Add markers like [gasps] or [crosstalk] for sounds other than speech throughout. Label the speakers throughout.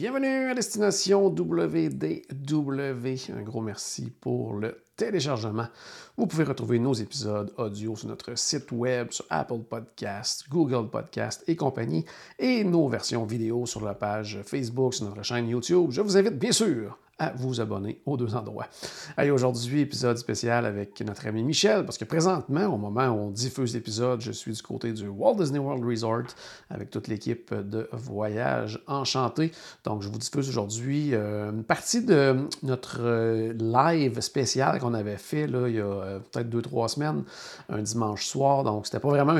Speaker 1: Bienvenue à Destination WDW. Un gros merci pour le téléchargement. Vous pouvez retrouver nos épisodes audio sur notre site web, sur Apple Podcast, Google Podcast et compagnie, et nos versions vidéo sur la page Facebook, sur notre chaîne YouTube. Je vous invite bien sûr à vous abonner aux deux endroits. Allez, aujourd'hui, épisode spécial avec notre ami Michel, parce que présentement, au moment où on diffuse l'épisode, je suis du côté du Walt Disney World Resort avec toute l'équipe de Voyage Enchanté. Donc, je vous diffuse aujourd'hui euh, une partie de notre euh, live spécial qu'on avait fait là, il y a euh, peut-être deux, trois semaines, un dimanche soir. Donc, c'était pas vraiment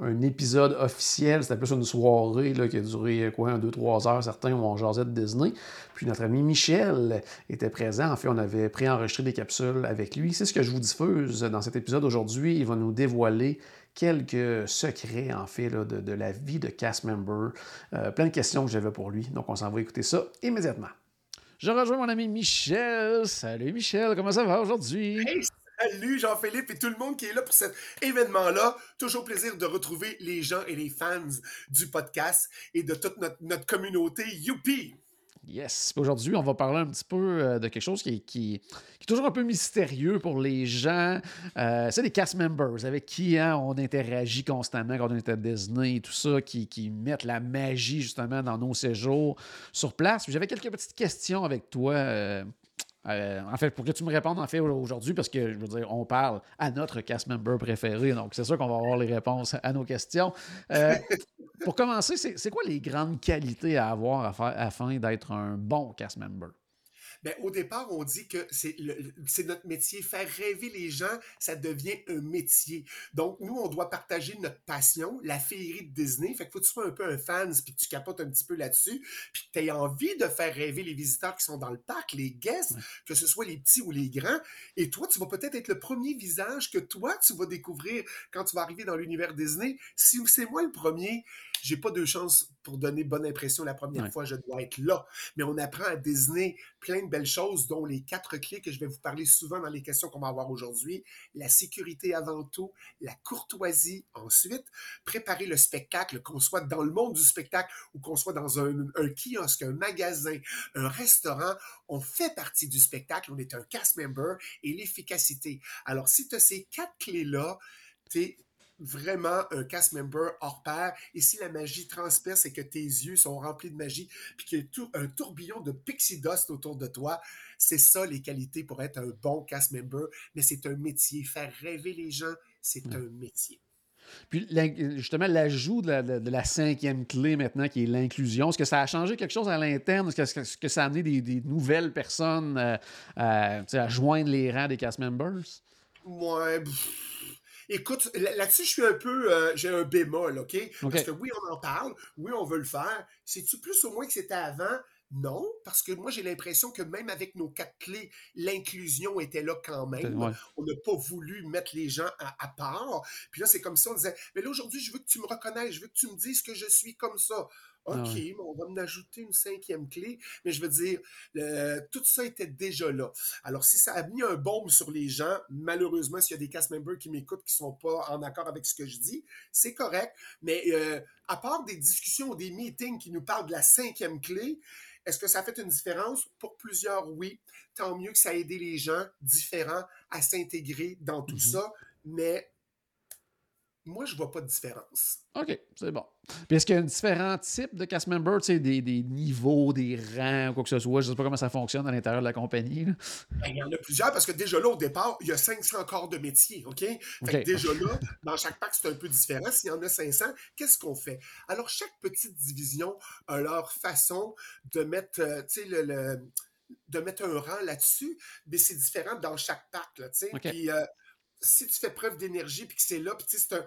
Speaker 1: un, épisode officiel, c'était plus une soirée là, qui a duré quoi, un, deux, trois heures, certains ont jasé de Disney. Puis notre ami Michel était présent. En fait, on avait préenregistré des capsules avec lui. C'est ce que je vous diffuse dans cet épisode aujourd'hui. Il va nous dévoiler quelques secrets, en fait, de, la vie de cast member. Euh, plein de questions que j'avais pour lui. Donc, on s'en va écouter ça immédiatement. Je rejoins mon ami Michel. Salut Michel, comment ça va aujourd'hui?
Speaker 2: Salut Jean-Philippe et tout le monde qui est là pour cet événement-là. Toujours plaisir de retrouver les gens et les fans du podcast et de toute notre, notre communauté. Youpi!
Speaker 1: Yes. Aujourd'hui, on va parler un petit peu euh, de quelque chose qui, est toujours un peu mystérieux pour les gens. Euh, c'est les cast members avec qui hein, on interagit constamment quand on est à Disney et tout ça, qui, mettent la magie justement dans nos séjours sur place. J'avais quelques petites questions avec toi. Euh, euh, en fait, pour que tu me répondes en fait aujourd'hui, parce que je veux dire, on parle à notre cast member préféré, donc c'est sûr qu'on va avoir les réponses à nos questions. Pour commencer, c'est quoi les grandes qualités à avoir à faire, afin d'être un bon cast member?
Speaker 2: Bien, au départ, on dit que c'est notre métier. Faire rêver les gens, ça devient un métier. Donc, nous, on doit partager notre passion, la féerie de Disney. Fait qu'il faut que tu sois un peu un fan, puis que tu capotes un petit peu là-dessus, puis que tu aies envie de faire rêver les visiteurs qui sont dans le parc, les guests, ouais. que ce soit les petits ou les grands. Et toi, tu vas peut-être être le premier visage que toi, tu vas découvrir quand tu vas arriver dans l'univers Disney. Si c'est moi le premier, j'ai pas de chance pour donner bonne impression la première ouais. fois, je dois être là. Mais on apprend à Disney plein de belles choses, dont les quatre clés que je vais vous parler souvent dans les questions qu'on va avoir aujourd'hui. La sécurité avant tout, la courtoisie ensuite, préparer le spectacle, qu'on soit dans le monde du spectacle ou qu'on soit dans un, un, kiosque, un magasin, un restaurant, on fait partie du spectacle, on est un cast member et l'efficacité. Alors, si tu as ces quatre clés-là, tu es vraiment un cast member hors pair. Et si la magie transperce et que tes yeux sont remplis de magie, puis qu'il y a un tourbillon de pixie dust autour de toi, c'est ça les qualités pour être un bon cast member. Mais c'est un métier. Faire rêver les gens, c'est mmh. un métier.
Speaker 1: Puis justement, l'ajout de, la, de la cinquième clé maintenant, qui est l'inclusion, est-ce que ça a changé quelque chose à l'interne? Est-ce que, est que, ça a amené des, des nouvelles personnes euh, à, à joindre les rangs des cast members?
Speaker 2: Ouais. Écoute, là-dessus, je suis un peu. Euh, j'ai un bémol, OK? okay? Parce que oui, on en parle, oui, on veut le faire. C'est-tu plus au moins que c'était avant? Non, parce que moi, j'ai l'impression que même avec nos quatre clés, l'inclusion était là quand même. Ouais. On n'a pas voulu mettre les gens à, à part. Puis là, c'est comme si on disait, mais là, aujourd'hui, je veux que tu me reconnaisses, je veux que tu me dises que je suis comme ça. OK, ah ouais. on va me ajouter une cinquième clé, mais je veux dire, tout ça était déjà là. Alors, si ça a mis un bombe sur les gens, malheureusement, s'il y a des cast members qui m'écoutent qui sont pas en accord avec ce que je dis, c'est correct. Mais euh, à part des discussions, des meetings qui nous parlent de la cinquième clé, est-ce que ça a fait une différence? Pour plusieurs, oui. Tant mieux que ça a aidé les gens différents à s'intégrer dans tout mm -hmm. ça, mais moi, je vois pas de différence.
Speaker 1: OK, c'est bon. Puis est-ce qu'il y a différents types de cast members, tu sais, des, des, niveaux, des rangs, quoi que ce soit? Je ne sais pas comment ça fonctionne à l'intérieur de la compagnie. Là.
Speaker 2: Ben, il y en a plusieurs parce que déjà là, au départ, il y a 500 corps de métier, OK? Fait okay. déjà là, dans chaque pack, c'est un peu différent. S'il y en a 500, qu'est-ce qu'on fait? Alors, chaque petite division a leur façon de mettre, euh, tu sais, le, le, de mettre un rang là-dessus, mais c'est différent dans chaque pack, là. Okay. Puis, euh, si tu fais preuve d'énergie puis que c'est là, puis tu sais,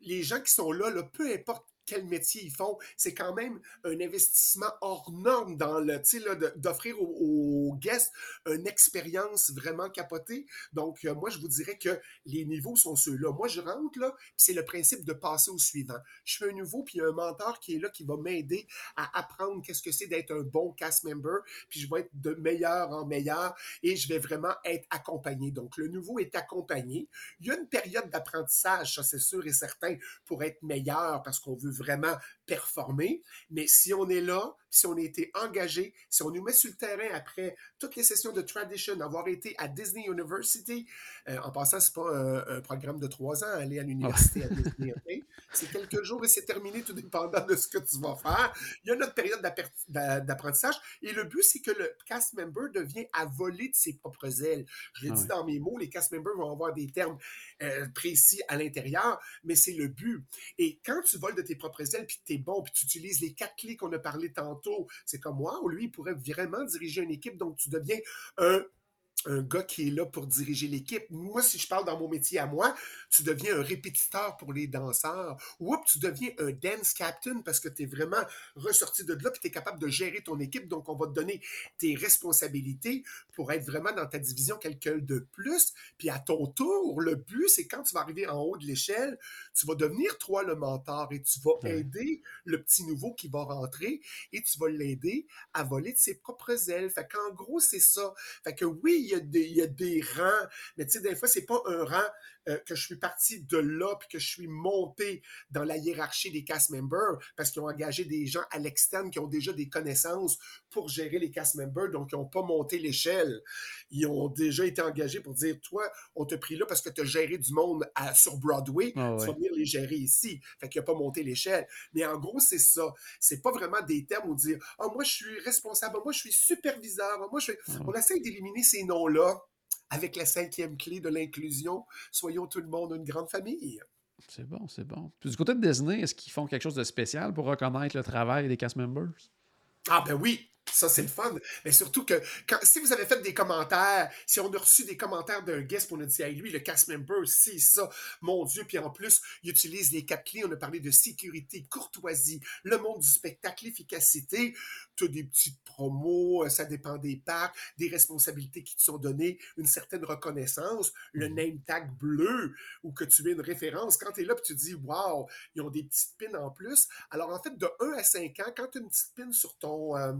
Speaker 2: les gens qui sont là, peu importe quel métier ils font, c'est quand même un investissement hors norme dans le, tu sais, d'offrir aux, guests une expérience vraiment capotée. Donc, euh, moi, je vous dirais que les niveaux sont ceux-là. Moi, je rentre là, c'est le principe de passer au suivant. Je fais un nouveau, puis il y a un mentor qui est là, qui va m'aider à apprendre qu'est-ce que c'est d'être un bon cast member, puis je vais être de meilleur en meilleur, et je vais vraiment être accompagné. Donc, le nouveau est accompagné. Il y a une période d'apprentissage, ça c'est sûr et certain, pour être meilleur, parce qu'on veut vraiment performer. Mais si on est là, si on a été engagé, si on nous met sur le terrain après toutes les sessions de tradition, avoir été à Disney University, euh, en passant, c'est pas un, programme de trois ans, aller à l'université à Disney, c'est quelques jours et c'est terminé, tout dépendant de ce que tu vas faire. Il y a notre période d'apprentissage et le but, c'est que le cast member devient à voler de ses propres ailes. Je l'ai ah dit dans mes mots, les cast members vont avoir des termes euh, précis à l'intérieur, mais c'est le but. Et quand tu voles de tes propres ailes, puis tu es bon, puis tu utilises les quatre clés qu'on a parlé tantôt, c'est comme moi, ou lui, il pourrait vraiment diriger une équipe, donc tu deviens un un gars qui est là pour diriger l'équipe. Moi, si je parle dans mon métier à moi, tu deviens un répétiteur pour les danseurs. Ou tu deviens un dance captain parce que tu es vraiment ressorti de là et tu es capable de gérer ton équipe. Donc, on va te donner tes responsabilités pour être vraiment dans ta division quelqu'un de plus. Puis à ton tour, le but, c'est quand tu vas arriver en haut de l'échelle, tu vas devenir toi le mentor et tu vas aider le petit nouveau qui va rentrer et tu vas l'aider à voler de ses propres ailes. Fait qu'en gros, c'est ça. Fait que oui, il y a des, rangs, mais tu sais, des fois, c'est pas un rang euh, que je suis parti de là puis que je suis monté dans la hiérarchie des cast members parce qu'ils ont engagé des gens à l'externe qui ont déjà des connaissances pour gérer les cast members, donc ils n'ont pas monté l'échelle. Ils ont déjà été engagés pour dire, toi, on t'a pris là parce que tu as géré du monde sur Broadway, ah tu vas venir les gérer ici. Fait qu'il n'a pas monté l'échelle. Mais en gros, c'est ça. C'est pas vraiment des termes où dire, ah, moi, je suis responsable, moi, je suis superviseur, moi, je suis... Ah on essaie d'éliminer ces noms là avec la cinquième clé de l'inclusion. Soyons tout le monde une grande famille.
Speaker 1: C'est bon, c'est bon. Puis du côté de Disney, est-ce qu'ils font quelque chose de spécial pour reconnaître le travail des cast members?
Speaker 2: Ah ben oui, ça, c'est le fun. Mais surtout que si vous avez fait des commentaires, si on a reçu des commentaires d'un guest, on a dit, hey, lui, le cast member, si, ça, mon Dieu. Puis en plus, il utilise les quatre clés. On a parlé de sécurité, courtoisie, le monde du spectacle, efficacité. Tu as des petites promos, euh, ça dépend des parcs, des responsabilités qui te sont données, une certaine reconnaissance, le mhm. name tag bleu, ou que tu aies une référence. Quand tu es là, puis tu dis, wow, ils ont des petites pins en plus. Alors en fait, de 1 à 5 ans, quand tu as une petite pin sur ton. Euh,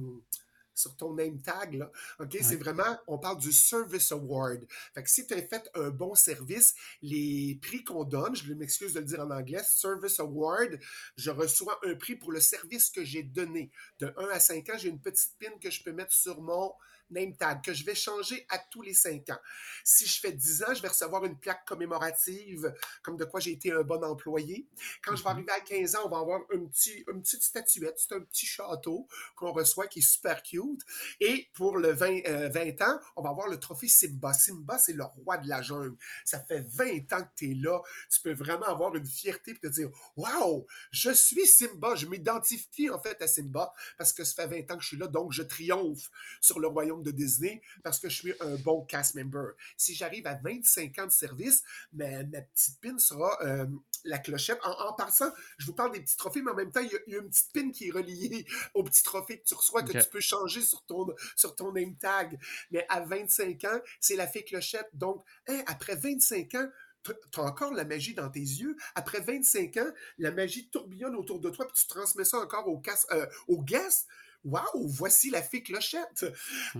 Speaker 2: sur ton name tag, là. OK? C'est vraiment, on parle du Service Award. Fait que si tu as fait un bon service, les prix qu'on donne, je m'excuse de le dire en anglais, Service Award, je reçois un prix pour le service que j'ai donné. De 1 à 5 ans, j'ai une petite pin que je peux mettre sur mon name tag que je vais changer à tous les cinq ans. Si je fais 10 ans, je vais recevoir une plaque commémorative comme de quoi j'ai été un bon employé. Quand je vais mhm. arriver à 15 ans, on va avoir un petit, une petite statuette. C'est un petit château qu'on reçoit qui est super cute. Et pour le 20, 20 euh, ans, on va avoir le trophée Simba. Simba, c'est le roi de la jungle. Ça fait 20 ans que tu es là. Tu peux vraiment avoir une fierté et te dire Waouh, je suis Simba. Je m'identifie en fait à Simba parce que ça fait 20 ans que je suis là. Donc, je triomphe sur le royaume de Disney parce que je suis un bon cast member. Si j'arrive à 25 ans de service, ma, ma petite pin sera euh, la clochette. En, passant, je vous parle des petits trophées, mais en même temps, il y, a, une petite pin qui est reliée [laughs] au petit trophée que tu reçois, que tu peux changer sur ton, sur ton name tag. Mais à 25 ans, c'est la fée clochette. Donc, hein, après 25 ans, tu as encore la magie dans tes yeux. Après 25 ans, la magie tourbillonne autour de toi, puis tu transmets ça encore au, casse, euh, au guest. Waouh, voici la fée clochette.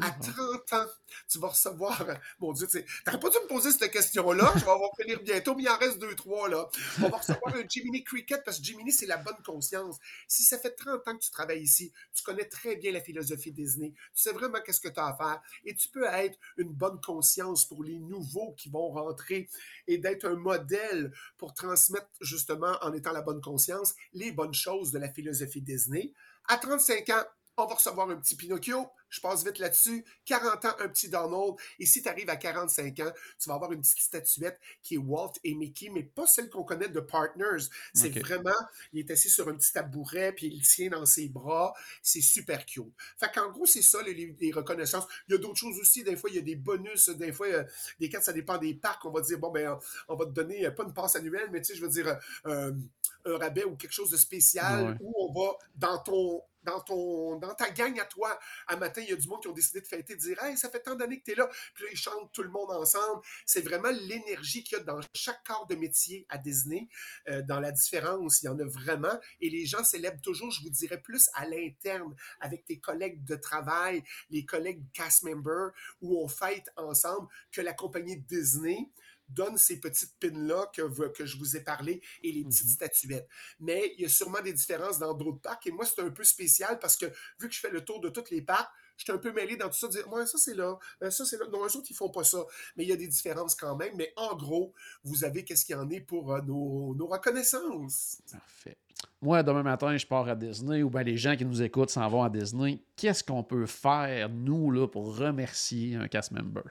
Speaker 2: À 30 mhm. ans, tu vas recevoir. Mon Dieu, tu n'aurais pas dû me poser cette question-là. Je vais en finir bientôt, mais il en reste deux, trois, là. On va recevoir un Jiminy Cricket parce que Jiminy, c'est la bonne conscience. Si ça fait 30 ans que tu travailles ici, tu connais très bien la philosophie Disney. Tu sais vraiment qu'est-ce que tu as à faire. Et tu peux être une bonne conscience pour les nouveaux qui vont rentrer et d'être un modèle pour transmettre, justement, en étant la bonne conscience, les bonnes choses de la philosophie Disney. À 35 ans, on va recevoir un petit Pinocchio, je passe vite là-dessus, 40 ans, un petit Donald, et si tu arrives à 45 ans, tu vas avoir une petite statuette qui est Walt et Mickey, mais pas celle qu'on connaît de Partners. C'est vraiment, il est assis sur un petit tabouret, puis il tient dans ses bras, c'est super cute. Fait qu'en gros, c'est ça, les, reconnaissances. Il y a d'autres choses aussi, des fois, il y a des bonus, des fois, euh, des cartes, ça dépend des parcs, on va dire, bon, ben, on va te donner, euh, pas une passe annuelle, mais tu sais, je veux dire, euh, un rabais ou quelque chose de spécial où on va dans ton dans, ton, dans ta gang à toi. Un matin, il y a du monde qui ont décidé de fêter, de dire Hey, ça fait tant d'années que tu es là. Puis là, ils chantent tout le monde ensemble. C'est vraiment l'énergie qu'il y a dans chaque corps de métier à Disney. Euh, dans la différence, il y en a vraiment. Et les gens célèbrent toujours, je vous dirais, plus à l'interne, avec tes collègues de travail, les collègues cast members, où on fête ensemble, que la compagnie Disney donne ces petites pins-là que, que je vous ai parlé et les petites mhm. statuettes. Mais il y a sûrement des différences dans d'autres parcs. Et moi, c'est un peu spécial parce que vu que je fais le tour de toutes les parcs, je suis un peu mêlé dans tout ça, dire, ouais, ça c'est là, euh, ça c'est là. Non, eux autres, ils font pas ça. Mais il y a des différences quand même. Mais en gros, vous avez qu'est-ce qu'il y en est pour euh, nos, nos, reconnaissances.
Speaker 1: Parfait. Moi, demain matin, je pars à Disney ou bien les gens qui nous écoutent s'en vont à Disney. Qu'est-ce qu'on peut faire, nous, là, pour remercier un cast member?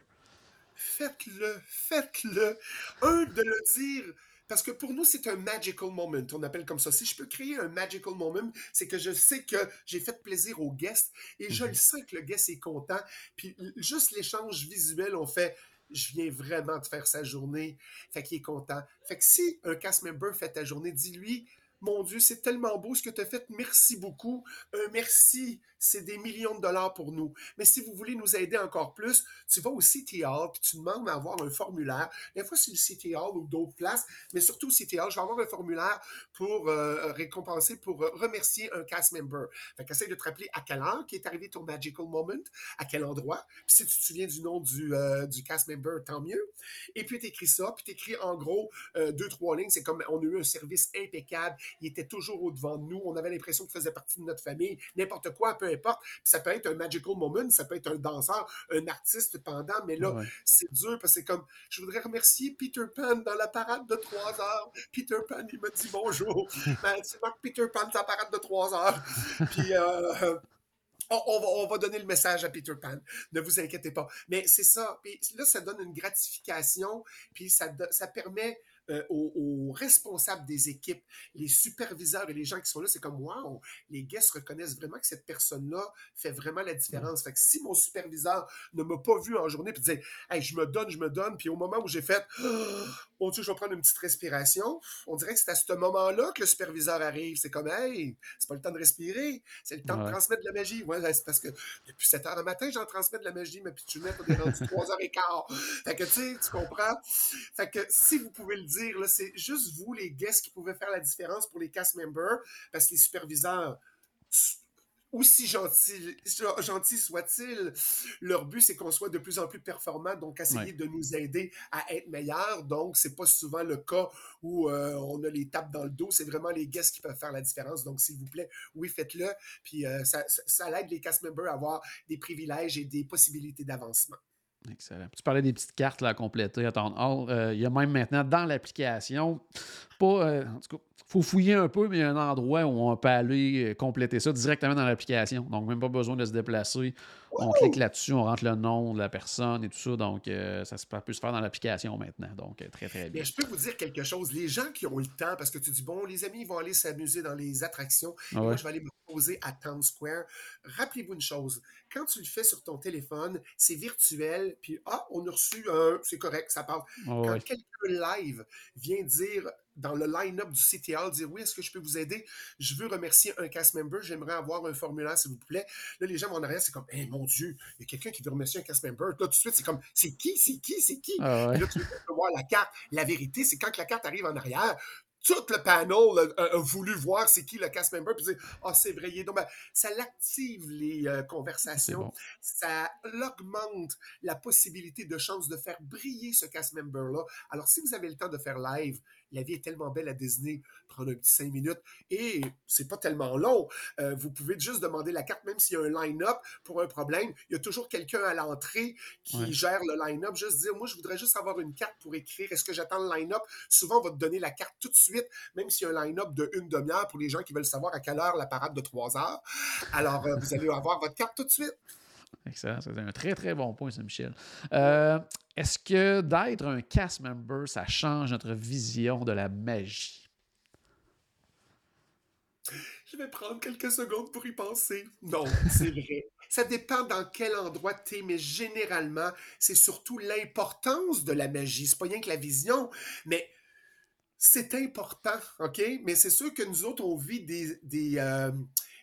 Speaker 2: Faites-le, faites-le. Un, de le dire. Parce que pour nous, c'est un magical moment. On appelle comme ça. Si je peux créer un magical moment, c'est que je sais que j'ai fait plaisir au guest et je le mhm. sens que le guest est content. Puis juste l'échange visuel, on fait je viens vraiment de faire sa journée. Fait qu'il est content. Fait que si un cast member fait ta journée, dis-lui, mon Dieu, c'est tellement beau ce que tu as fait. Merci beaucoup. Un merci c'est des millions de dollars pour nous. Mais si vous voulez nous aider encore plus, tu vas au City Hall puis tu demandes d'avoir un formulaire. Des fois, c'est le City Hall ou d'autres places, mais surtout au City Hall, je vais avoir un formulaire pour euh, récompenser, pour euh, remercier un cast member. Fait qu'essaye de te rappeler à quelle heure qui est arrivé ton magical moment, à quel endroit. Puis si tu te souviens du nom du, euh, du cast member, tant mieux. Et puis tu écris ça, puis tu écris en gros deux, trois lignes. C'est comme on a eu un service impeccable. Il était toujours au-devant de nous. On avait l'impression qu'il faisait partie de notre famille. N'importe quoi, peu importe. ça peut être un magical moment, ça peut être un danseur, un artiste pendant, mais là, c'est dur parce que c'est comme, je voudrais remercier Peter Pan dans la parade de trois heures. Peter Pan, il me dit bonjour. [laughs] ben, c'est Peter Pan, sa parade de trois heures. Puis, euh, on, va, donner le message à Peter Pan. Ne vous inquiétez pas. Mais c'est ça. Puis là, ça donne une gratification. Puis ça, ça permet euh, aux, responsables des équipes, les superviseurs et les gens qui sont là, c'est comme wow, les guests reconnaissent vraiment que cette personne-là fait vraiment la différence. Fait que si mon superviseur ne m'a pas vu en journée puis disait hey, je me donne, je me donne, puis au moment où j'ai fait [gasps] oh Dieu, je vais prendre une petite respiration, on dirait que c'est à ce moment-là que le superviseur arrive. C'est comme hey, c'est pas le temps de respirer, c'est le temps de transmettre de la magie. Ouais, c'est parce que depuis 7 heures le matin, j'en transmets de la magie, mais puis tu mets, est rendu 3 heures et quart. Fait que tu sais, tu comprends? Fait que si vous pouvez le dire, c'est juste vous, les guests, qui pouvez faire la différence pour les cast members, parce que les superviseurs, aussi gentils gentil soient-ils, leur but, c'est qu'on soit de plus en plus performant, donc essayer de nous aider à être meilleurs. Donc, c'est pas souvent le cas où euh, on a les tapes dans le dos. C'est vraiment les guests qui peuvent faire la différence. Donc, s'il vous plaît, oui, faites-le. Puis, euh, ça, ça, aide les cast members à avoir des privilèges et des possibilités d'avancement.
Speaker 1: Excellent. Tu parlais des petites cartes là, à compléter à ton euh, il y a même maintenant dans l'application, pas, euh, en tout cas, faut fouiller un peu, mais il y a un endroit où on peut aller euh, compléter ça directement dans l'application. Donc, même pas besoin de se déplacer. On clique là-dessus, on rentre le nom de la personne et tout ça. Donc, ça peut se faire dans l'application maintenant. Donc, très, très bien.
Speaker 2: Mais je peux vous dire quelque chose. Les gens qui ont eu le temps, parce que tu dis, bon, les amis vont aller s'amuser dans les attractions. Ah moi, je vais aller me à Town Square. Rappelez-vous une chose quand tu le fais sur ton téléphone, c'est virtuel, puis ah, on a reçu un, c'est correct, ça parle. quand quelqu'un live vient dire dans le line-up du CTL, dire oui, est-ce que je peux vous aider? Je veux remercier un cast member, j'aimerais avoir un formulaire, s'il vous plaît. Là, les gens vont en arrière, c'est comme, hey, mon Dieu, il y a quelqu'un qui veut remercier un cast member. Là, tout de suite, c'est comme, c'est qui, c'est qui, c'est qui? Ah là, tu veux voir la carte. La vérité, c'est quand la carte arrive en arrière, tout le panel a, voulu voir c'est qui le cast member, puis dire Ah, c'est vrai, donc, ben, ça l'active les euh, conversations, ça augmente la possibilité de chance de faire briller ce cast member-là. Alors, si vous avez le temps de faire live, la vie est tellement belle à Disney, prendre un petit cinq minutes et c'est pas tellement long. Euh, vous pouvez juste demander la carte, même s'il y a un line-up pour un problème. Il y a toujours quelqu'un à l'entrée qui gère le line-up. Juste dire, moi, je voudrais juste avoir une carte pour écrire. Est-ce que j'attends le line-up? Souvent, on va te donner la carte tout de suite, même s'il y a un line-up de une demi-heure pour les gens qui veulent savoir à quelle heure la parade de trois heures. Alors, euh, vous allez avoir votre carte tout de suite.
Speaker 1: Excellent. C'est un très, très bon point, Saint-Michel. Euh, est-ce que d'être un cast member, ça change notre vision de la magie?
Speaker 2: Je vais prendre quelques secondes pour y penser. Non, c'est vrai. [laughs] Ça dépend dans quel endroit tu es, mais généralement, c'est surtout l'importance de la magie. C'est pas rien que la vision, mais C'est important, OK? Mais c'est sûr que nous autres, on vit des, des, euh,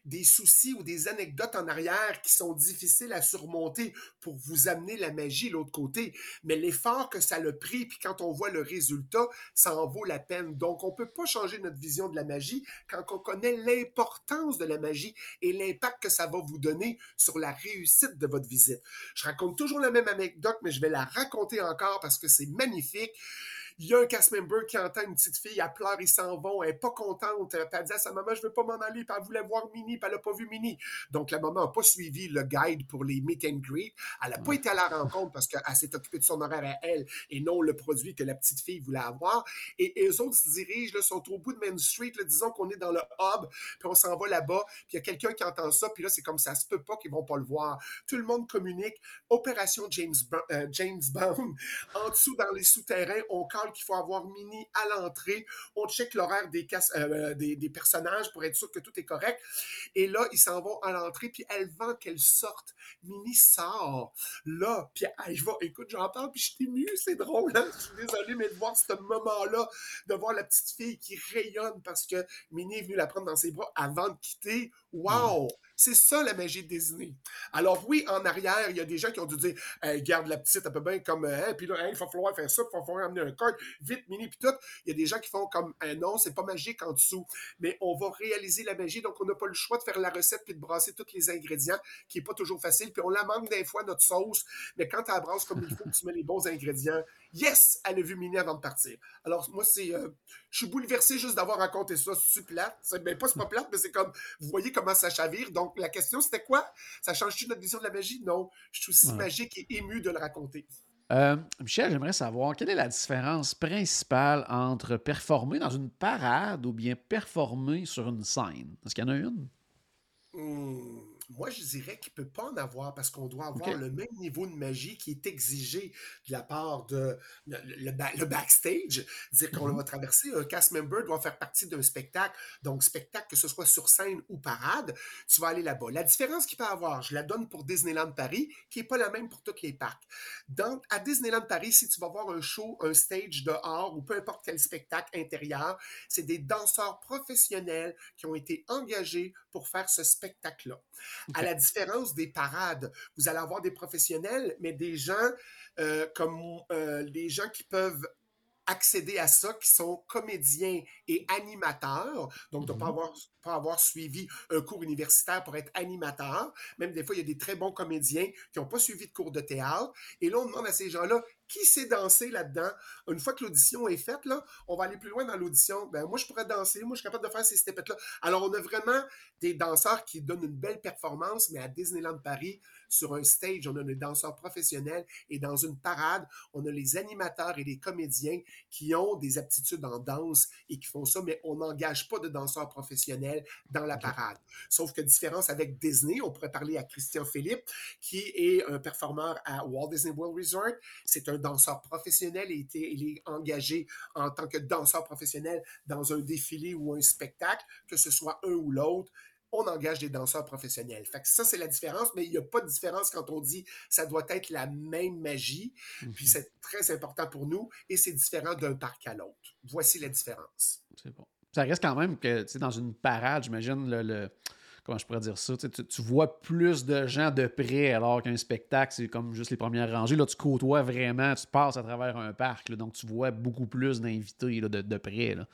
Speaker 2: des soucis ou des anecdotes en arrière qui sont difficiles à surmonter pour vous amener la magie de l'autre côté. Mais l'effort que ça le pris, puis quand on voit le résultat, ça en vaut la peine. Donc, on peut pas changer notre vision de la magie quand on connaît l'importance de la magie et l'impact que ça va vous donner sur la réussite de votre visite. Je raconte toujours la même anecdote, mais je vais la raconter encore parce que c'est magnifique. Il y a un cast member qui entend une petite fille, elle pleure, ils s'en vont, elle est pas contente. Puis elle dit à sa maman, je veux pas m'en aller, puis elle voulait voir Minnie, puis elle a pas vu Minnie. Donc la maman a pas suivi le guide pour les meet and greet. Elle a pas été à la rencontre parce qu'elle s'est occupée de son horaire à elle et non le produit que la petite fille voulait avoir. Et, eux autres se dirigent, là, sont au bout de Main Street, là, disons qu'on est dans le hub, puis on s'en va là-bas, puis il y a quelqu'un qui entend ça, puis là, c'est comme ça se peut pas qu'ils vont pas le voir. Tout le monde communique. Opération James, euh, James Bond. En dessous, dans les souterrains, on qu'il faut avoir Minnie à l'entrée. On check l'horaire des, euh, des, des, personnages pour être sûr que tout est correct. Et là, ils s'en vont à l'entrée, puis elle vend qu'elle sorte. Minnie sort. Là, puis elle va. Écoute, j'en parle, puis je suis ému, c'est drôle. Hein? Je suis désolé, mais de voir ce moment-là, de voir la petite fille qui rayonne parce que Minnie est venue la prendre dans ses bras avant de quitter. Wow! C'est ça la magie de Disney. Alors oui, en arrière, il y a des gens qui ont dû dire hey, garde la petite un peu bien comme hein, puis là, il va falloir faire ça, il va falloir amener un code, vite, mini, puis tout. Il y a des gens qui font comme un non, c'est pas magique en dessous. Mais on va réaliser la magie, donc on n'a pas le choix de faire la recette puis de brasser tous les ingrédients, qui est pas toujours facile. Puis on la manque des fois, notre sauce, mais quand tu la brasses comme il faut, tu mets les bons ingrédients, Yes, elle a vu Minnie avant de partir. Alors, moi, c'est. Euh, je suis bouleversé juste d'avoir raconté ça. C'est plate? C'est, ben, pas, c'est pas plate, mais c'est comme. Vous voyez comment ça chavire. Donc, la question, c'était quoi? Ça change-tu notre vision de la magie? Non. Je suis aussi magique et ému de le raconter.
Speaker 1: Euh, Michel, j'aimerais savoir quelle est la différence principale entre performer dans une parade ou bien performer sur une scène? Est-ce qu'il y en a une?
Speaker 2: Hmm. Moi, je dirais qu'il ne peut pas en avoir parce qu'on doit avoir le même niveau de magie qui est exigé de la part de le, backstage. Dire qu'on mm-hmm. va traverser, un cast member doit faire partie d'un spectacle. Donc, spectacle, que ce soit sur scène ou parade, tu vas aller là-bas. La différence qu'il peut avoir, je la donne pour Disneyland Paris, qui n'est pas la même pour toutes les parcs. Donc, à Disneyland Paris, si tu vas voir un show, un stage dehors ou peu importe quel spectacle intérieur, c'est des danseurs professionnels qui ont été engagés pour faire ce spectacle-là. À la différence des parades, vous allez avoir des professionnels, mais des gens euh, comme euh, les gens qui peuvent accéder à ça, qui sont comédiens et animateurs. Donc, de ne pas, mhm. avoir, pas avoir suivi un cours universitaire pour être animateur. Même des fois, il y a des très bons comédiens qui n'ont pas suivi de cours de théâtre. Et là, on demande à ces gens-là, qui sait danser là-dedans? Une fois que l'audition est faite, on va aller plus loin dans l'audition. Ben, moi, je pourrais danser. Moi, je suis capable de faire ces stepettes-là. Alors, on a vraiment des danseurs qui donnent une belle performance, mais à Disneyland Paris, sur un stage, on a des danseurs professionnels et dans une parade, on a les animateurs et les comédiens qui ont des aptitudes en danse et qui font ça, mais on n'engage pas de danseurs professionnels dans la parade. Sauf que différence avec Disney, on pourrait parler à Christian Philippe, qui est un performeur à Walt Disney World Resort. C'est un danseur professionnel et il est engagé en tant que danseur professionnel dans un défilé ou un spectacle, que ce soit un ou l'autre on engage des danseurs professionnels. Fait que ça, c'est la différence, mais il n'y a pas de différence quand on dit ça doit être la même magie. Puis mhm. c'est très important pour nous et c'est différent d'un parc à l'autre. Voici la différence.
Speaker 1: C'est bon. Ça reste quand même que, tu sais, dans une parade, j'imagine, le, comment je pourrais dire ça, tu, vois plus de gens de près alors qu'un spectacle, c'est comme juste les premières rangées. Là, tu côtoies vraiment, tu passes à travers un parc, donc tu vois beaucoup plus d'invités de, de près. Là.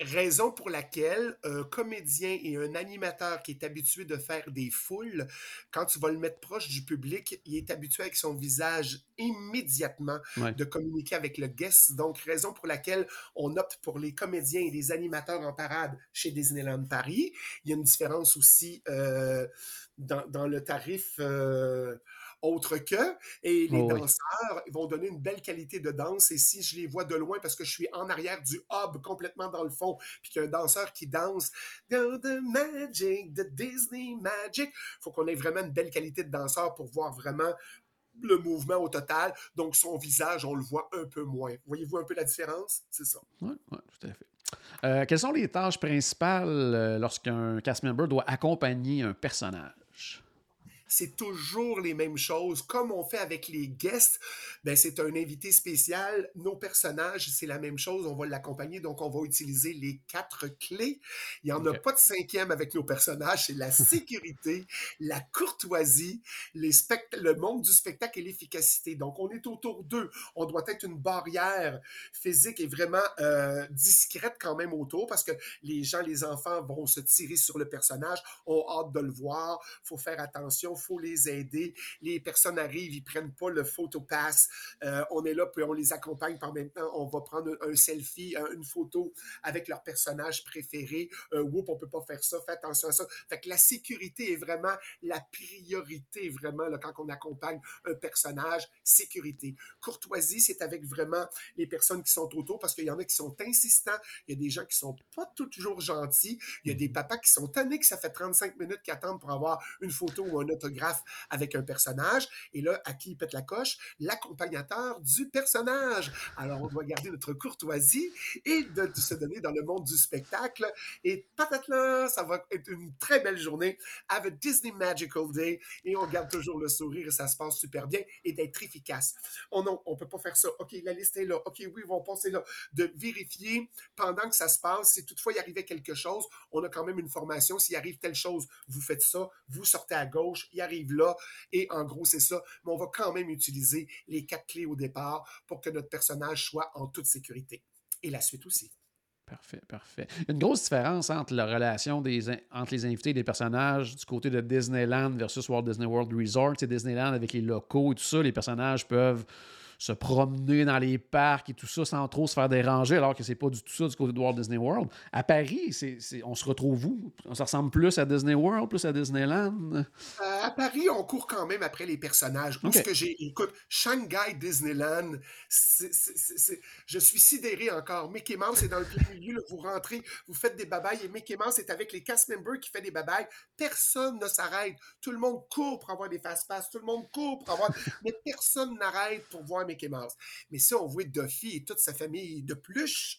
Speaker 2: Raison pour laquelle un comédien et un animateur qui est habitué de faire des foules, quand tu vas le mettre proche du public, il est habitué avec son visage immédiatement de communiquer avec le guest. Donc, raison pour laquelle on opte pour les comédiens et les animateurs en parade chez Disneyland Paris. Il y a une différence aussi euh, dans, le tarif. Euh, autre que. Et les oh danseurs vont donner une belle qualité de danse. Et si je les vois de loin, parce que je suis en arrière du hub, complètement dans le fond, puis qu'il y a un danseur qui danse the magic, the Disney magic, faut qu'on ait vraiment une belle qualité de danseur pour voir vraiment le mouvement au total. Donc, son visage, on le voit un peu moins. Voyez-vous un peu la différence? C'est ça.
Speaker 1: Oui, ouais, tout à fait. Euh, quelles sont les tâches principales euh, lorsqu'un cast member doit accompagner un personnage?
Speaker 2: C'est toujours les mêmes choses. Comme on fait avec les guests, ben c'est un invité spécial. Nos personnages, c'est la même chose. On va l'accompagner, donc on va utiliser les quatre clés. Il n'y en a pas de cinquième avec nos personnages. C'est la [laughs] sécurité, la courtoisie, les le monde du spectacle et l'efficacité. Donc on est autour d'eux. On doit être une barrière physique et vraiment euh, discrète quand même autour parce que les gens, les enfants vont se tirer sur le personnage, ont hâte de le voir. faut faire attention faut les aider. Les personnes arrivent, ils prennent pas le photo pass. Euh, on est là, puis on les accompagne par même temps. On va prendre un, selfie, une photo avec leur personnage préféré. Euh, whoop, on peut pas faire ça. Fais attention à ça. Fait que la sécurité est vraiment la priorité, vraiment, là, quand on accompagne un personnage. Sécurité. Courtoisie, c'est avec vraiment les personnes qui sont autour parce qu'il y en a qui sont insistants. Il y a des gens qui sont pas toujours gentils. Il y a des papas qui sont tannés que ça fait 35 minutes qu'ils attendent pour avoir une photo ou un autographe avec un personnage. Et là, à qui il pète la coche? L'accompagnateur du personnage. Alors, on doit garder notre courtoisie et de, se donner dans le monde du spectacle. Et patatlan, ça va être une très belle journée. Have a Disney Magical Day. Et on garde toujours le sourire et ça se passe super bien et d'être efficace. Oh non, on peut pas faire ça. OK, la liste est là. OK, oui, ils vont passer là. De vérifier pendant que ça se passe. Si toutefois il arrivait quelque chose, on a quand même une formation. S'il arrive telle chose, vous faites ça. Vous sortez à gauche arrive là, et en gros, c'est ça. Mais on va quand même utiliser les quatre clés au départ pour que notre personnage soit en toute sécurité. Et la suite aussi.
Speaker 1: Parfait, parfait. Une grosse différence entre la relation des, entre les invités et les personnages du côté de Disneyland versus Walt Disney World Resort. C'est Disneyland avec les locaux et tout ça. Les personnages peuvent se promener dans les parcs et tout ça sans trop se faire déranger, alors que c'est pas du tout ça du côté de Walt Disney World. À Paris, c'est, on se retrouve où? Ça ressemble plus à Disney World, plus à Disneyland? Euh,
Speaker 2: à Paris, on court quand même après les personnages. ce que j'ai... Écoute, Shanghai Disneyland, je suis sidéré encore. Mickey Mouse est dans le plein milieu, vous rentrez, vous faites des babayes et Mickey Mouse est avec les cast members qui fait des babayes. Personne ne s'arrête. Tout le monde court pour avoir des fast-pass. Tout le monde court pour avoir... [laughs] Mais personne n'arrête pour voir Mais ça, on voit Duffy et toute sa famille de pluche.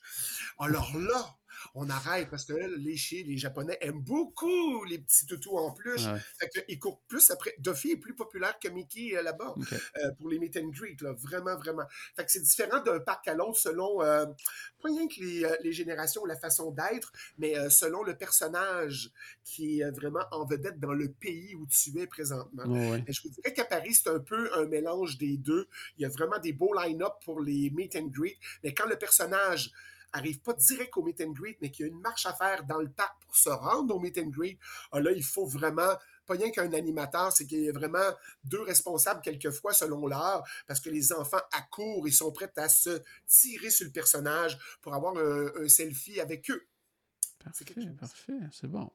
Speaker 2: Alors là, on arrête parce que les chiens, les Japonais aiment beaucoup les petits toutous en plus. ils courent plus après. Duffy est plus populaire que Mickey euh, là-bas euh, pour les meet and greet, là. Vraiment, vraiment. Fait que c'est différent d'un parc à l'autre selon, euh, pas rien que les, générations, la façon d'être, mais selon le personnage qui est vraiment en vedette dans le pays où tu es présentement. je vous dirais qu'à Paris, c'est un peu un mélange des deux. Il y a vraiment des beaux line-up pour les meet and greet, mais quand le personnage arrive pas direct au meet and greet, mais qu'il y a une marche à faire dans le parc pour se rendre au meet and greet, ah, là, il faut vraiment pas rien qu'un animateur, c'est qu'il y a vraiment deux responsables quelquefois selon l'heure, parce que les enfants accourent, ils sont prêts à se tirer sur le personnage pour avoir un selfie avec eux.
Speaker 1: Parfait, parfait, c'est bon.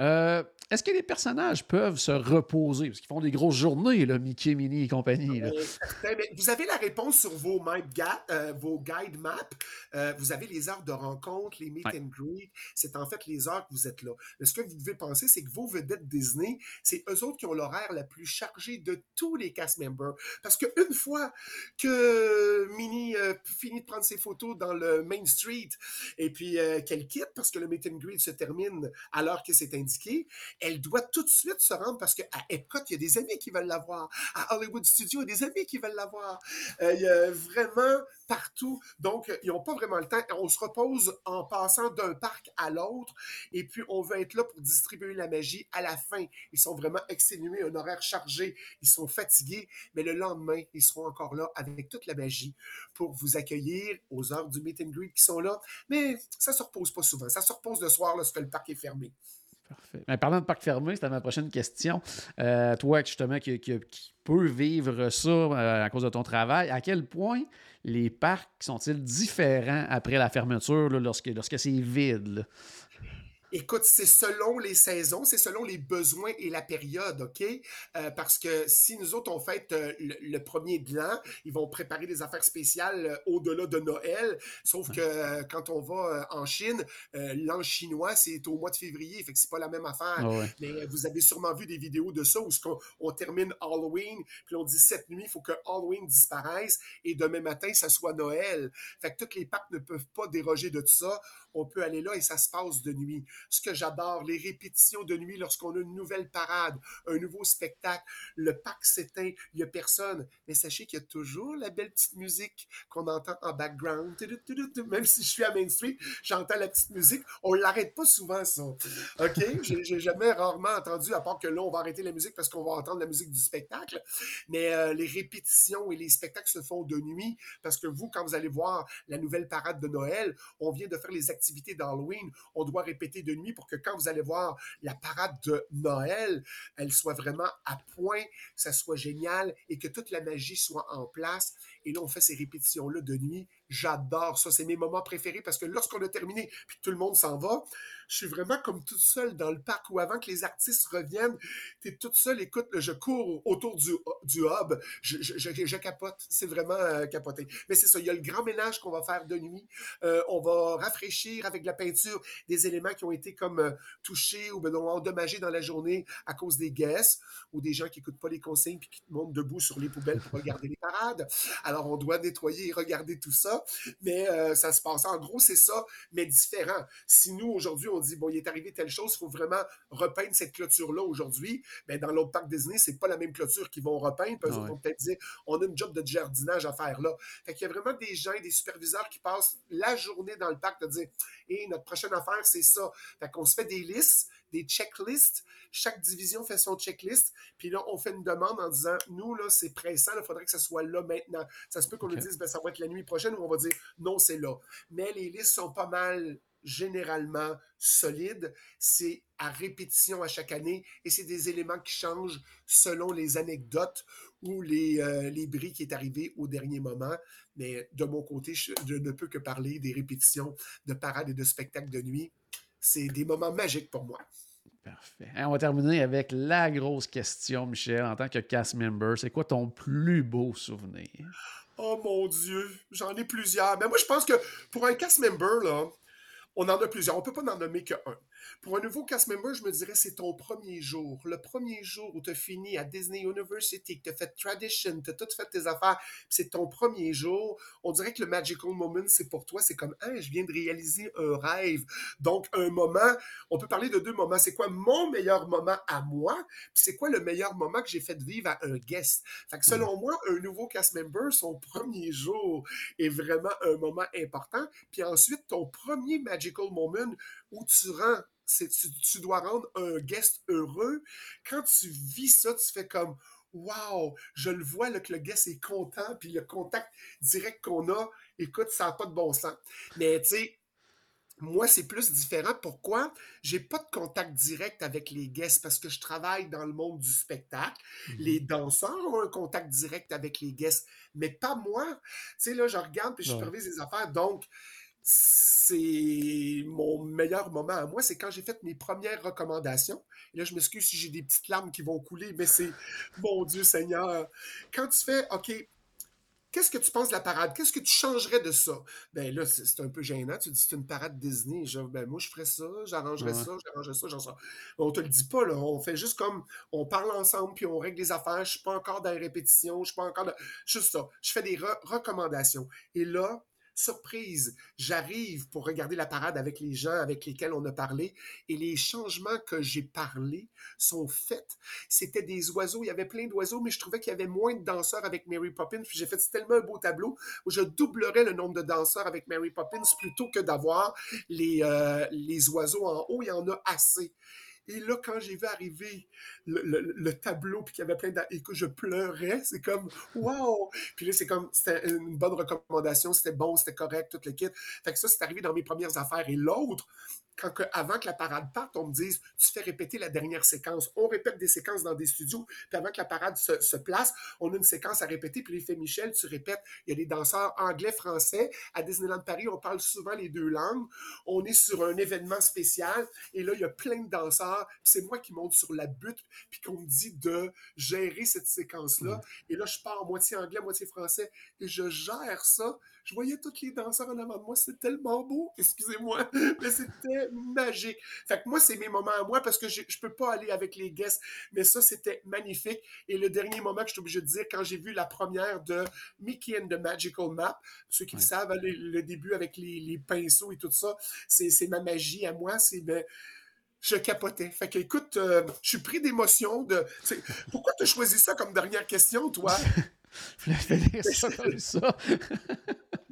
Speaker 1: Euh, est-ce que les personnages peuvent se reposer? Parce qu'ils font des grosses journées, là, Mickey, Minnie et compagnie. Là.
Speaker 2: vous avez la réponse sur vos, euh, vos guide maps. Euh, vous avez les heures de rencontre, les meet and greet. C'est en fait les heures que vous êtes là. Mais ce que vous devez penser, c'est que vos vedettes Disney, c'est eux autres qui ont l'horaire la plus chargé de tous les cast members. Parce qu'une fois que Minnie finit de prendre ses photos dans le Main Street et puis qu'elle quitte, parce que le meet and se termine à l'heure que c'est indiqué, elle doit tout de suite se rendre parce qu'à Epcot, il y a des amis qui veulent la voir. À Hollywood Studios, il y a des amis qui veulent la voir. Euh, il y a vraiment partout. Donc, ils n'ont pas vraiment le temps. On se repose en passant d'un parc à l'autre et puis on veut être là pour distribuer la magie à la fin. Ils sont vraiment exténués, un horaire chargé, ils sont fatigués, mais le lendemain, ils seront encore là avec toute la magie pour vous accueillir aux heures du meet and greet qui sont là. Mais ça se repose pas souvent. Ça se repose le soir lorsque le parc est fermé.
Speaker 1: Parfait. Mais parlant de parc fermé, c'était ma prochaine question. Euh, toi, justement, qui, qui, peux vivre ça euh, à cause de ton travail, à quel point les parcs sont-ils différents après la fermeture lorsque, lorsque c'est vide?
Speaker 2: Écoute, c'est selon les saisons, c'est selon les besoins et la période, OK? Euh, parce que si nous autres, on fête euh, le, premier de l'an, ils vont préparer des affaires spéciales euh, au-delà de Noël. Sauf que quand on va en Chine, l'an chinois, c'est au mois de février, fait que c'est pas la même affaire. Ah Mais vous avez sûrement vu des vidéos de ça où on, termine Halloween, puis on dit cette nuit, il faut que Halloween disparaisse et demain matin, ça soit Noël. Fait que toutes les parcs ne peuvent pas déroger de tout ça on peut aller là et ça se passe de nuit. Ce que j'adore, les répétitions de nuit lorsqu'on a une nouvelle parade, un nouveau spectacle, le parc s'éteint, il n'y a personne. Mais sachez qu'il y a toujours la belle petite musique qu'on entend en background. Même si je suis à Main Street, j'entends la petite musique. On l'arrête pas souvent, ça. OK? J'ai jamais rarement entendu, à part que là, on va arrêter la musique parce qu'on va entendre la musique du spectacle. Mais euh, les répétitions et les spectacles se font de nuit parce que vous, quand vous allez voir la nouvelle parade de Noël, on vient de faire les activités d'Halloween. On doit répéter de nuit pour que quand vous allez voir la parade de Noël, elle soit vraiment à point, que ça soit génial et que toute la magie soit en place. Et là, on fait ces répétitions-là de nuit. J'adore ça. C'est mes moments préférés parce que lorsqu'on a terminé puis que tout le monde s'en va, je suis vraiment comme toute seule dans le parc où avant que les artistes reviennent, tu es toute seule, écoute, je cours autour du, du hub, je, je, je, capote, c'est vraiment euh, capoté. Mais c'est ça, il y a le grand ménage qu'on va faire de nuit. Euh, on va rafraîchir avec la peinture des éléments qui ont été comme euh, touchés ou ben, endommagés dans la journée à cause des guests ou des gens qui n'écoutent pas les consignes puis qui montent debout sur les poubelles pour regarder les parades. Alors on doit nettoyer et regarder tout ça, mais euh, ça se passe. En gros, c'est ça, mais différent. Si nous, aujourd'hui, on dit, bon, il est arrivé telle chose, il faut vraiment repeindre cette clôture-là aujourd'hui. Mais ben, dans l'autre parc Disney, c'est pas la même clôture qu'ils vont repeindre. Puis vont peut-être dire, on a une job de jardinage à faire là. Fait qu'il y a vraiment des gens, des superviseurs qui passent la journée dans le parc de dire, et notre prochaine affaire, c'est ça. Fait qu'on se fait des listes, des checklists. Chaque division fait son checklist. Puis là, on fait une demande en disant, nous, là, c'est pressant, il faudrait que ça soit là maintenant. Ça se peut qu'on nous dise, ben, ça va être la nuit prochaine, ou on va dire, non, c'est là. Mais les listes sont pas mal généralement solide. C'est à répétition à chaque année et c'est des éléments qui changent selon les anecdotes ou les, euh, les bris qui est arrivé au dernier moment. Mais de mon côté, je, ne peux que parler des répétitions de parades et de spectacles de nuit. C'est des moments magiques pour moi.
Speaker 1: On va terminer avec la grosse question, Michel, en tant que cast member. C'est quoi ton plus beau souvenir?
Speaker 2: Oh mon Dieu, j'en ai plusieurs. Mais moi, je pense que pour un cast member, là, on en a plusieurs. On ne peut pas en nommer qu'un. Pour un nouveau cast member, je me dirais c'est ton premier jour. Le premier jour où tu as fini à Disney University, que tu as fait Tradition, tu as tout fait tes affaires, c'est ton premier jour. On dirait que le magical moment, c'est pour toi. C'est comme, hein, je viens de réaliser un rêve. Donc, un moment, on peut parler de deux moments. C'est quoi mon meilleur moment à moi? Puis c'est quoi le meilleur moment que j'ai fait vivre à un guest? Fait que selon moi, un nouveau cast member, son premier jour est vraiment un moment important. Puis ensuite, ton premier magical moment où tu rends tu, dois rendre un guest heureux. Quand tu vis ça, tu fais comme Wow, je le vois que le guest est content, puis le contact direct qu'on a, écoute, ça n'a pas de bon sens. Mais tu sais, moi, c'est plus différent. Pourquoi? J'ai pas de contact direct avec les guests parce que je travaille dans le monde du spectacle. Mm-hmm. Les danseurs ont un contact direct avec les guests, mais pas moi. Tu sais, là, je regarde puis je supervise les affaires. Donc, c'est mon meilleur moment à moi, c'est quand j'ai fait mes premières recommandations. Et là, je m'excuse si j'ai des petites larmes qui vont couler, mais c'est, mon Dieu Seigneur, quand tu fais, OK, qu'est-ce que tu penses de la parade? Qu'est-ce que tu changerais de ça? Ben là, c'est un peu gênant. Tu dis, c'est une parade Disney. Genre, ben moi, je ferais ça, j'arrangerais ça, j'arrangerais ça, j'en ça. On te le dit pas, là. On fait juste comme, on parle ensemble, puis on règle les affaires. Je suis pas encore dans les répétitions, je suis pas encore dans... Juste ça. Je fais des recommandations. Et là, surprise, j'arrive pour regarder la parade avec les gens avec lesquels on a parlé et les changements que j'ai parlé sont faits. C'était des oiseaux, il y avait plein d'oiseaux, mais je trouvais qu'il y avait moins de danseurs avec Mary Poppins. J'ai fait tellement un beau tableau où je doublerais le nombre de danseurs avec Mary Poppins plutôt que d'avoir les, euh, les oiseaux en haut. Il y en a assez. Et là, quand j'ai vu arriver le, tableau, puis qu'il y avait plein que je pleurais, c'est comme, wow! Puis là, c'est comme, c'était une bonne recommandation, c'était bon, c'était correct, toute l'équipe. Fait que ça, c'est arrivé dans mes premières affaires. Et l'autre, quand avant que la parade parte, on me dise tu fais répéter la dernière séquence. On répète des séquences dans des studios, puis avant que la parade se, place, on a une séquence à répéter, puis l'effet Michel, tu répètes, il y a des danseurs anglais, français. À Disneyland Paris, on parle souvent les deux langues. On est sur un événement spécial, et là, il y a plein de danseurs. C'est moi qui monte sur la butte, puis qu'on me dit de gérer cette séquence-là. Et là, je pars moitié anglais, moitié français, et je gère ça. Je voyais tous les danseurs en avant de moi, c'était tellement beau, [laughs] excusez-moi, mais c'était magique. Fait que moi, c'est mes moments à moi parce que je, je peux pas aller avec les guests, mais ça, c'était magnifique. Et le dernier moment que je suis obligé de dire, quand j'ai vu la première de Mickey and the Magical Map, ceux qui le savent, hein, le, le début avec les, les pinceaux et tout ça, c'est ma magie à moi. C'est ben, je capotais. Fait que, écoute, euh, je suis pris d'émotion. De... Pourquoi tu as choisi ça comme dernière question, toi? [laughs]
Speaker 1: Je voulais finir [laughs] ça comme ça.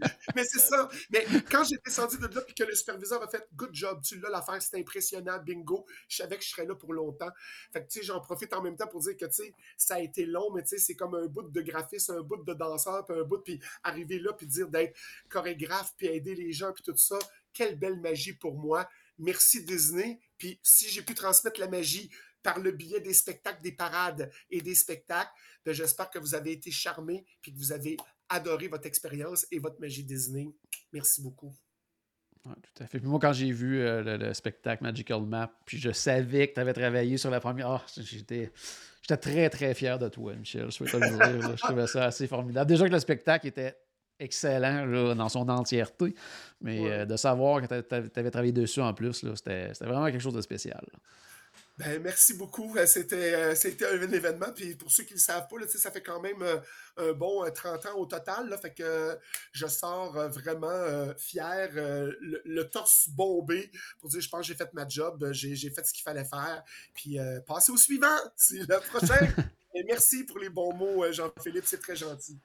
Speaker 1: [laughs]
Speaker 2: Mais c'est ça. Mais quand j'ai descendu de là puis que le superviseur a fait Good job, tu l'as l'affaire, c'est impressionnant, bingo. Je savais que je serais là pour longtemps. Fait que tu sais, j'en profite en même temps pour dire que tu sais, ça a été long, mais tu sais, c'est comme un bout de graphiste, un bout de danseur, puis un bout, puis arriver là, puis dire d'être chorégraphe, puis aider les gens, puis tout ça. Quelle belle magie pour moi. Merci Disney. Puis si j'ai pu transmettre la magie par le biais des spectacles, des parades et des spectacles, ben, j'espère que vous avez été charmés puis que vous avez adoré votre expérience et votre magie Disney. Merci beaucoup.
Speaker 1: Ouais, tout à fait. Puis moi, quand j'ai vu euh, le, le spectacle Magical Map, puis je savais que tu avais travaillé sur la première. Ah, j'étais. J'étais très, très fier de toi, Michel. Je, peux te le dire, là. Je trouvais ça assez formidable. Déjà que le spectacle était excellent là, dans son entièreté, mais
Speaker 2: Ouais.
Speaker 1: euh, de savoir que tu avais travaillé dessus en plus, là, c'était c'était vraiment quelque chose de spécial. là.
Speaker 2: Ben, merci beaucoup. Euh, C'était, euh, c'était un événement. Puis pour ceux qui ne le savent pas, là, ça fait quand même euh, un bon euh, 30 ans au total. Là, fait que je sors vraiment euh, fier, euh, le, le torse bombé, pour dire je pense que j'ai fait ma job, j'ai, j'ai fait ce qu'il fallait faire. Puis euh, passez au suivant, [laughs] c'est le prochain. [laughs] Et merci pour les bons mots, Jean-Philippe, c'est très gentil.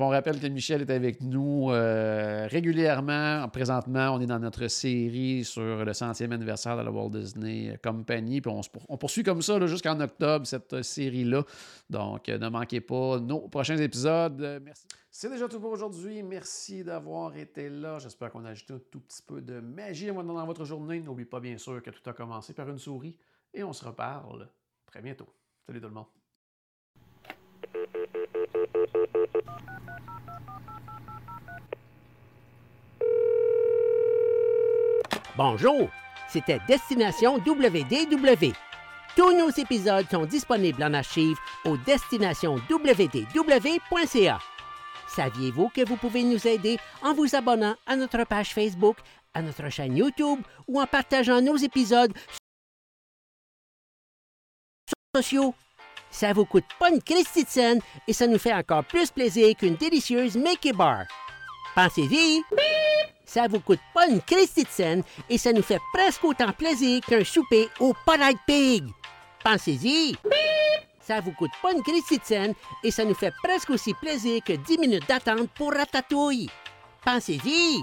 Speaker 1: On rappelle que Michel est avec nous euh, régulièrement. Présentement, on est dans notre série sur le centième anniversaire de la Walt Disney Company. Puis on, poursuit comme ça jusqu'en octobre, cette euh, série-là. Donc, euh, ne manquez pas nos prochains épisodes. Merci. C'est déjà tout pour aujourd'hui. Merci d'avoir été là. J'espère qu'on a ajouté un tout petit peu de magie dans votre journée. N'oubliez pas, bien sûr, que tout a commencé par une souris. Et on se reparle très bientôt. Salut tout le monde.
Speaker 3: Bonjour, c'était Destination WDW. Tous nos épisodes sont disponibles en archive au destinationwdw.ca. Saviez-vous que vous pouvez nous aider en vous abonnant à notre page Facebook, à notre chaîne YouTube ou en partageant nos épisodes sociaux? Ça vous coûte pas une Christie de scène et ça nous fait encore plus plaisir qu'une délicieuse Mickey Bar. Pensez-y! Ça vous coûte pas une Christie de scène et ça nous fait presque autant plaisir qu'un souper au Polite Pig. Pensez-y! Ça vous coûte pas une Christie de scène et ça nous fait presque aussi plaisir que 10 minutes d'attente pour Ratatouille. Pensez-y!